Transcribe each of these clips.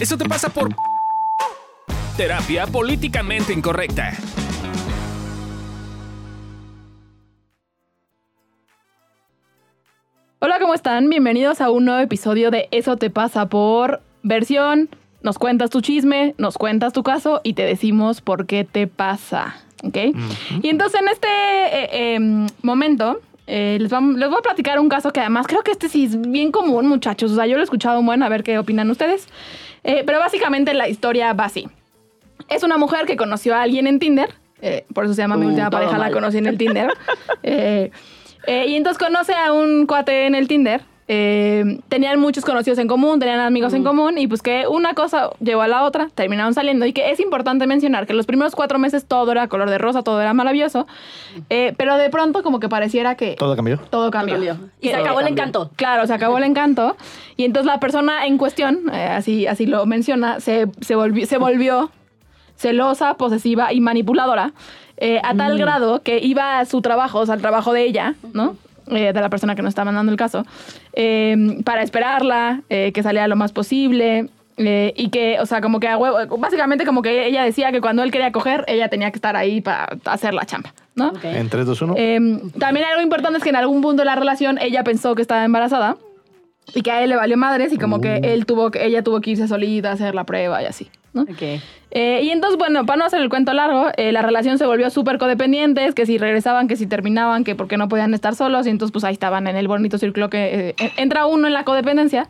Eso te pasa por terapia políticamente incorrecta. Hola, ¿cómo están? Bienvenidos a un nuevo episodio de Eso te pasa por versión. Nos cuentas tu chisme, nos cuentas tu caso y te decimos por qué te pasa. ¿Ok? Y entonces en este eh, em, momento eh, les, voy a platicar un caso que además creo que este sí es bien común, muchachos. O sea, yo lo he escuchado un buen, a ver qué opinan ustedes. Eh, pero básicamente la historia va así. Es una mujer que conoció a alguien en Tinder. eh, por eso se llama mi Uh, última pareja, la conocí en el Tinder. Y entonces conoce a un cuate en el Tinder. Eh, tenían muchos conocidos en común, tenían amigos en común y pues que una cosa llevó a la otra, terminaron saliendo y que es importante mencionar que los primeros cuatro meses todo era color de rosa, todo era maravilloso, eh, pero de pronto como que pareciera que ¿Todo cambió? todo cambió. cambió. Y Que- se acabó el encanto. Claro, se acabó el encanto. Y entonces la persona en cuestión, eh, así, así lo menciona, se, se, volvió, se volvió celosa, posesiva y manipuladora. eh, a tal grado que iba a su trabajo, o sea, al trabajo de ella, ¿no? Eh, de la persona que nos está mandando el caso, eh, para esperarla, eh, que saliera lo más posible. eh, y que, o sea, como que a huevo, básicamente como que ella decía que cuando él quería coger, ella tenía que estar ahí para hacer la chamba, ¿no? Ok. En 3, 2, 1. Eh, también algo importante es que en algún punto de la relación ella pensó que estaba embarazada y que a él le valió madres y como que él tuvo que, ella tuvo que irse solita a hacer la prueba y así, ¿no? Ok. Eh, y entonces, bueno, para no hacer el cuento largo, eh, la relación se volvió súper codependientes, que si regresaban, que si terminaban, que porque no podían estar solos, y entonces pues ahí estaban en el bonito círculo que eh, en- entra uno en la codependencia.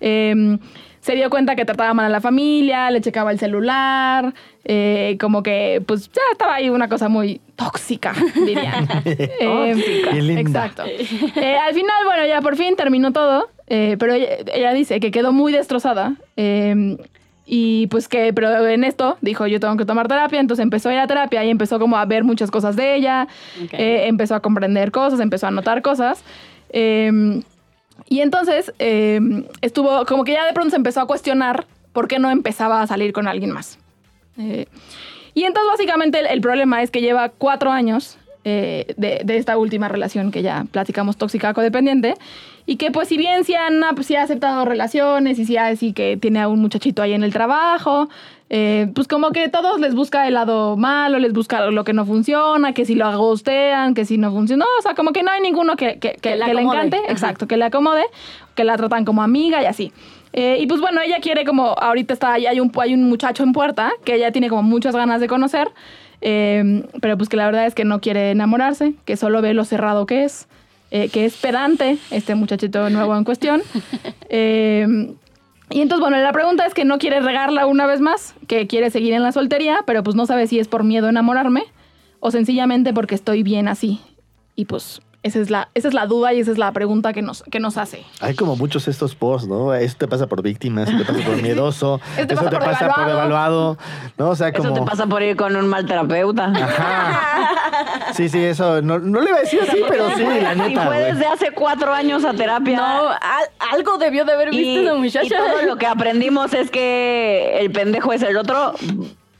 Eh, se dio cuenta que trataba mal a la familia, le checaba el celular, como que pues ya estaba ahí una cosa muy tóxica, dirían. Bien linda. Exacto. Al final, bueno, ya por fin terminó todo, pero ella, ella dice que quedó muy destrozada. Y pues que, pero en esto dijo, yo tengo que tomar terapia, entonces empezó a ir a terapia y empezó como a ver muchas cosas de ella, Ok. eh, empezó a comprender cosas, empezó a notar cosas. eh, y entonces eh, estuvo, como que ya de pronto se empezó a cuestionar por qué no empezaba a salir con alguien más. Eh, y entonces básicamente el, el problema es que lleva cuatro años eh, de, de esta última relación que ya platicamos tóxica codependiente y que pues si bien han, ap- sí ha aceptado relaciones y sí, ha- sí que tiene a un muchachito ahí en el trabajo, eh, pues como que todos les busca el lado malo, les busca lo que no funciona, que si lo agostean, que si no funciona, o sea, como que no hay ninguno que, que, que- le encante, Ajá. exacto, que le acomode, que la tratan como amiga y así. Eh, y pues bueno, ella quiere como, ahorita está, hay un, hay un muchacho en puerta que ella tiene como muchas ganas de conocer, eh, pero pues que la verdad es que no quiere enamorarse, que solo ve lo cerrado que es, eh, que es pedante, este muchachito nuevo en cuestión. Eh, y entonces, bueno, la pregunta es que no quiere regarla una vez más, que quiere seguir en la soltería, pero pues no sabe si es por miedo a enamorarme o sencillamente porque estoy bien así. Y pues esa es la, esa es la duda y esa es la pregunta que nos, que nos hace. Hay como muchos estos posts, ¿no? Esto te pasa por víctima, eso te pasa por miedoso, Eso te eso pasa te por pasa por devaluado. evaluado, ¿no? O sea, Eso como... te pasa por ir con un mal terapeuta. Ajá. Sí, sí, eso. No, no le iba a decir así, pero sí, la y neta, fue güey. desde hace cuatro años a terapia. No, al- algo debió de haber visto y, esa y muchacha. todo lo que aprendimos es que el pendejo es el otro.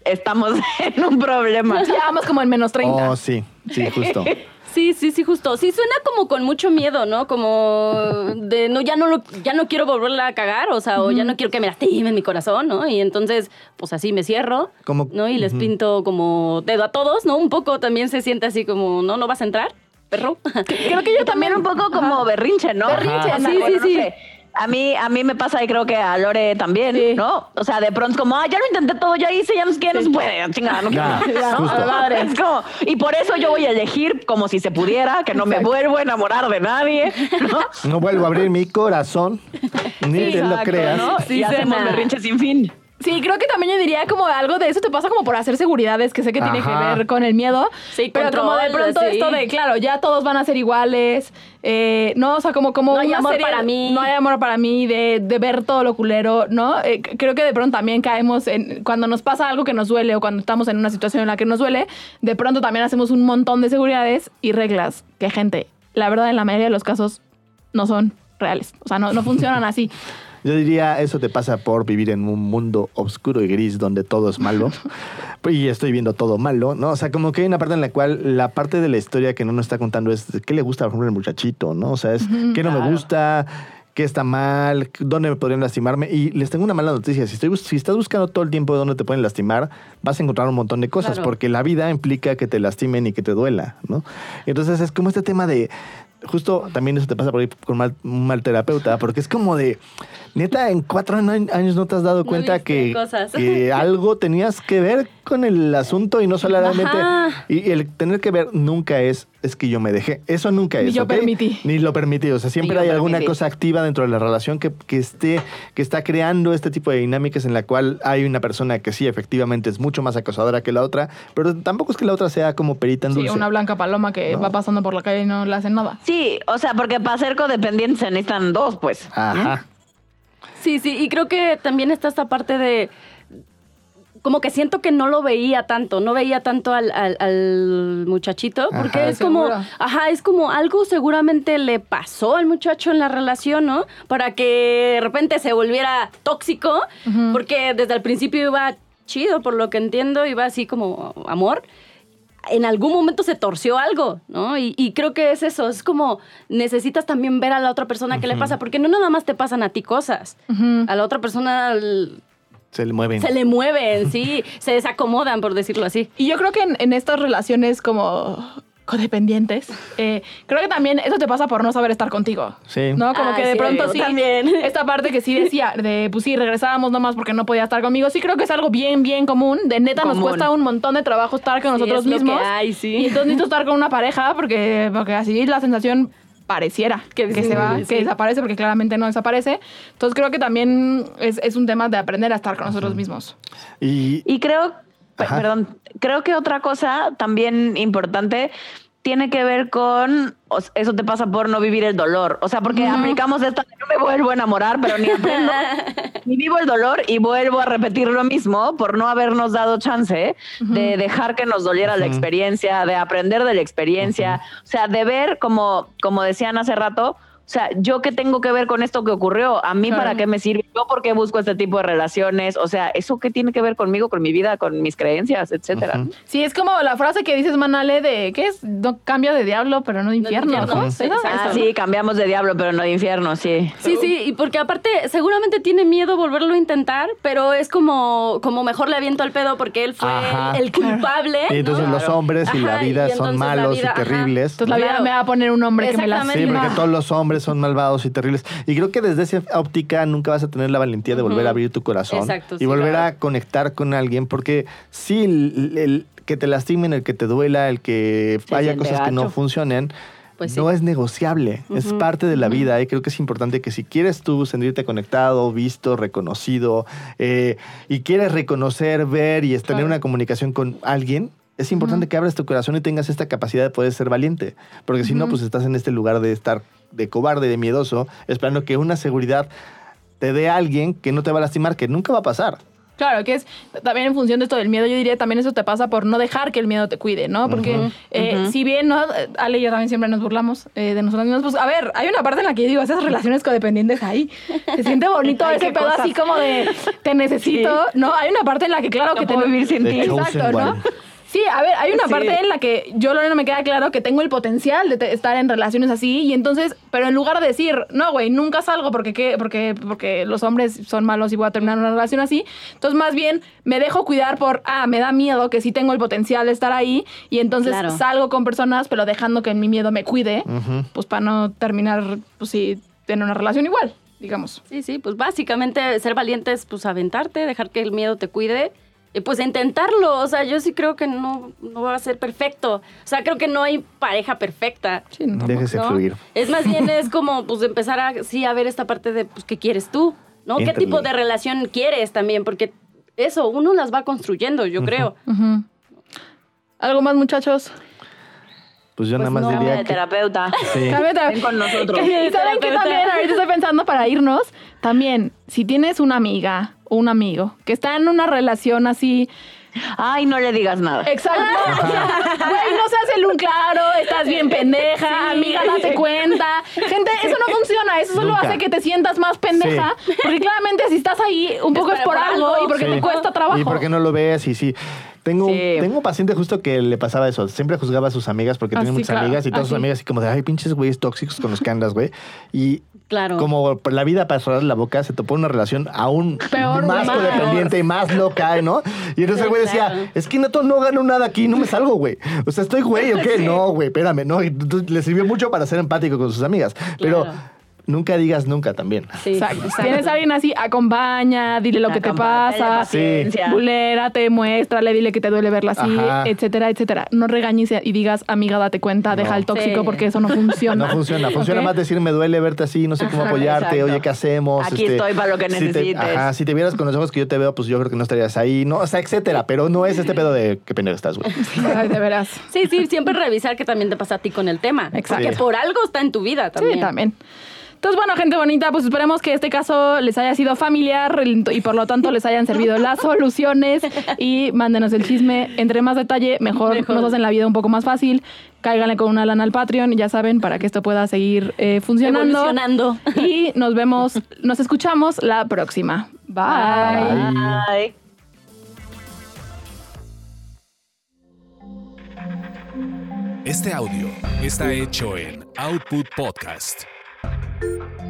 Estamos en un problema. Ya vamos como en menos 30. Oh, sí, sí, justo. Sí, sí, sí, justo. Sí, suena como con mucho miedo, ¿no? Como de no, ya no lo, ya no quiero volverla a cagar, o sea, o ya no quiero que me lastimen mi corazón, ¿no? Y entonces, pues así me cierro, Como- ¿no? Y les pinto como dedo a todos, ¿no? Un poco también se siente así como, no, no vas a entrar, perro. Creo que yo también un poco como berrinche, ¿no? Berrinche, sí, bueno, sí, no sí. sé. A mí, a mí me pasa y creo que a Lore también, Sí. ¿no? O sea, de pronto es como, ah, ya lo intenté todo, ya hice, ya no sé qué, no se puede, chingada, no quiero. Justo. Madre, Es como, y por eso yo voy a elegir como si se pudiera, que no me vuelvo a enamorar de nadie, ¿no? No vuelvo a abrir mi corazón, ni te lo creas. ¿no? Sí, y hacemos berrinche sin fin. Sí, creo que también yo diría como algo de eso te pasa como por hacer seguridades, que sé que tiene que ver con el miedo. Sí, pero como de control, pronto sí. esto de, claro, ya todos van a ser iguales. eh, no, o sea, como, como No hay una amor serie- para mí. No hay amor para mí, de, de ver todo lo culero, ¿no? Eh, creo que de pronto también caemos en. Cuando nos pasa algo que nos duele o cuando estamos en una situación en la que nos duele, de pronto también hacemos un montón de seguridades y reglas que, gente, la verdad, en la mayoría de los casos no son reales. O sea, no, no funcionan así. Yo diría, eso te pasa por vivir en un mundo oscuro y gris donde todo es malo. y estoy viendo todo malo, ¿no? O sea, como que hay una parte en la cual la parte de la historia que no nos está contando es qué le gusta, por ejemplo, el muchachito, ¿no? O sea, es qué no me gusta, qué está mal, dónde podrían lastimarme. Y les tengo una mala noticia. Si, estoy, si estás buscando todo el tiempo dónde te pueden lastimar, vas a encontrar un montón de cosas, Claro. porque la vida implica que te lastimen y que te duela, ¿no? Entonces es como este tema de... Justo también eso te pasa por ahí con mal- un mal terapeuta, porque es como de, neta, en cuatro años no te has dado cuenta que, algo tenías que ver con el asunto y no solamente... Ajá. Y el tener que ver nunca es, es que yo me dejé. Eso nunca Ni es. yo ¿ok? permití. Ni lo permití. O sea, siempre yo hay alguna cosa activa dentro de la relación que, que esté, que está creando este tipo de dinámicas en la cual hay una persona que sí, efectivamente, es mucho más acosadora que la otra, pero tampoco es que la otra sea como perita en Sí, dulce. una blanca paloma que No. va pasando por la calle y no le hacen nada. Sí, o sea, porque para ser codependientes se necesitan dos, pues. Ajá. Sí, sí, y creo que también está esta parte de como que siento que no lo veía tanto, no veía tanto al, al- al muchachito, porque Ajá. es como, ajá, es como algo seguramente le pasó al muchacho en la relación, ¿no? Para que de repente se volviera tóxico, porque desde el principio iba chido, por lo que entiendo, iba así como amor. En algún momento se torció algo, ¿no? Y, y creo que es eso, es como necesitas también ver a la otra persona qué le pasa, porque no nada más te pasan a ti cosas, a la otra persona Se le mueven. se le mueven, sí, se desacomodan, por decirlo así. Y yo creo que en, en estas relaciones como codependientes, eh, creo que también eso te pasa por no saber estar contigo. Sí. ¿No? Como Ah, que de sí, pronto sí. también. Esta parte que sí decía, de pues sí, regresábamos nomás porque no podía estar conmigo. Sí, creo que es algo bien, bien común. De neta, nos cuesta un montón de trabajo estar con Sí, nosotros es lo que mismos. hay, sí. Y entonces necesito estar con una pareja porque, porque así la sensación pareciera que, que Sí, se va, sí. que desaparece porque claramente no desaparece. Entonces creo que también es, es un tema de aprender a estar con nosotros mismos. Y, Y creo, Ajá. perdón, creo que otra cosa también importante tiene que ver con eso te pasa por no vivir el dolor. O sea, porque aplicamos esta, no me vuelvo a enamorar, pero ni aprendo, ni vivo el dolor y vuelvo a repetir lo mismo por no habernos dado chance de dejar que nos doliera la experiencia, de aprender de la experiencia, o sea, de ver como, como decían hace rato. O sea, ¿yo qué tengo que ver con esto que ocurrió? ¿A mí Claro. para qué me sirve? ¿Yo por qué busco este tipo de relaciones? O sea, ¿eso qué tiene que ver conmigo, con mi vida, con mis creencias, etcétera? Ujú. Sí, es como la frase que dices, Manale, de ¿qué es? No, cambio de diablo, pero no de infierno. infierno. ¿no? Sí. Ah, sí, cambiamos de diablo, pero no de infierno, sí. Sí, sí, y porque aparte seguramente tiene miedo volverlo a intentar, pero es como, como mejor le aviento el pedo porque él fue Ajá. el culpable. y entonces ¿no? los hombres y la vida y son la malos vida, y ajá. terribles. Entonces la vida Claro. me va a poner un hombre que me Exactamente. Sí, porque todos los hombres son malvados y terribles. Y creo que desde esa óptica nunca vas a tener la valentía de volver a abrir tu corazón Exacto, y volver claro. a conectar con alguien, porque sí, el, el que te lastimen, el que te duela, el que haya cosas que no funcionen. Pues sí. No es negociable, es parte de la vida y creo que es importante que si quieres tú sentirte conectado, visto, reconocido eh, y quieres reconocer, ver y tener Claro. una comunicación con alguien, es importante que abras tu corazón y tengas esta capacidad de poder ser valiente, porque si no, pues estás en este lugar de estar de cobarde, de miedoso, esperando que una seguridad te dé a alguien que no te va a lastimar, que nunca va a pasar. Claro, que es también en función de esto del miedo, yo diría también eso te pasa por no dejar que el miedo te cuide, ¿no? Porque eh, ujú. si bien, ¿no? Ale y yo también siempre nos burlamos eh, de nosotros mismos, pues a ver, hay una parte en la que yo digo, esas relaciones codependientes ahí, se siente bonito Ay, ese pedo cosas. así como de, te necesito, ¿no? Hay una parte en la que claro No que te... puedo vivir sin ti. Exacto, ¿no? Sí, a ver, hay una Sí. parte en la que yo, Lorena, me queda claro que tengo el potencial de estar en relaciones así y entonces, pero en lugar de decir, no, güey, nunca salgo porque, ¿qué? porque, porque los hombres son malos y voy a terminar una relación así, entonces más bien me dejo cuidar por, ah, me da miedo que sí tengo el potencial de estar ahí y entonces Claro. salgo con personas, pero dejando que mi miedo me cuide, pues para no terminar, pues sí, tener una relación igual, digamos. Sí, sí, pues básicamente ser valiente es pues aventarte, dejar que el miedo te cuide pues intentarlo. O sea, yo sí creo que no, no va a ser perfecto. O sea, creo que no hay pareja perfecta. Sí, no. Déjese ¿no? fluir. Es más bien es como pues empezar a sí a ver esta parte de pues qué quieres tú, ¿no? ¿Qué tipo de relación quieres también? Porque eso uno las va construyendo, yo creo. ¿Algo más, muchachos? Pues yo Pues nada más no, Cambia diría de que... terapeuta. Sí. Cambia de- Ven con nosotros. Saben que también, ahorita estoy pensando para irnos, también, si tienes una amiga o un amigo que está en una relación así, Ay, no le digas nada. exacto, güey, no seas el un claro, estás bien pendeja, amiga, date cuenta. Gente, eso no funciona, eso solo Nunca. hace que te sientas más pendeja, porque claramente si estás ahí, un poco es, por por algo algo. y porque Sí. te cuesta trabajo. ¿Y por qué no lo ves? Y sí. Tengo, un- Sí. tengo un paciente justo que le pasaba eso. Siempre juzgaba a sus amigas porque Ah, tiene sí, muchas claro. amigas y todas Ah, sus sí. amigas así como de, ay, pinches güeyes tóxicos con los que andas, güey. Y Claro. como la vida para cerrar la boca, se topó una relación aún Peor, más más. codependiente y más loca, ¿no? Y entonces el güey decía, claro. es que neto no gano nada aquí, no me salgo, güey. O sea, estoy güey, ¿o qué? No, güey, espérame, no. Y le sirvió mucho para ser empático con sus amigas. Pero Claro. Nunca digas nunca también. Sí, Exacto. exacto. Tienes a alguien así, acompaña, dile lo que te pasa, bulérate, muéstrale, dile que te duele verla así, Ajá. etcétera, etcétera. No regañes y digas, amiga, date cuenta, deja No. el tóxico Sí. porque eso no funciona. No funciona. Funciona ¿Ok? más decir, me duele verte así, no sé cómo apoyarte, exacto. oye, ¿qué hacemos? Este, Aquí estoy para lo que si te- necesites. ajá, si te vieras con los ojos que yo te veo, pues yo creo que no estarías ahí, no, o sea, etcétera. Pero no es este pedo de qué pendejo estás, güey. Ay, de veras. Sí, sí, siempre revisar que también te pasa a ti con el tema. Exacto. Porque por algo está en tu vida también. Sí, también. Entonces, bueno, gente bonita, pues esperemos que este caso les haya sido familiar y por lo tanto les hayan servido las soluciones y mándenos el chisme. Entre más detalle, mejor, Mejor. nos hacen la vida un poco más fácil. Cáiganle con una lana al Patreon, ya saben, para que esto pueda seguir eh, funcionando. Evolucionando. Y nos vemos, nos escuchamos la próxima. Bye. Ay. Este audio está hecho en Output Podcast. Bye.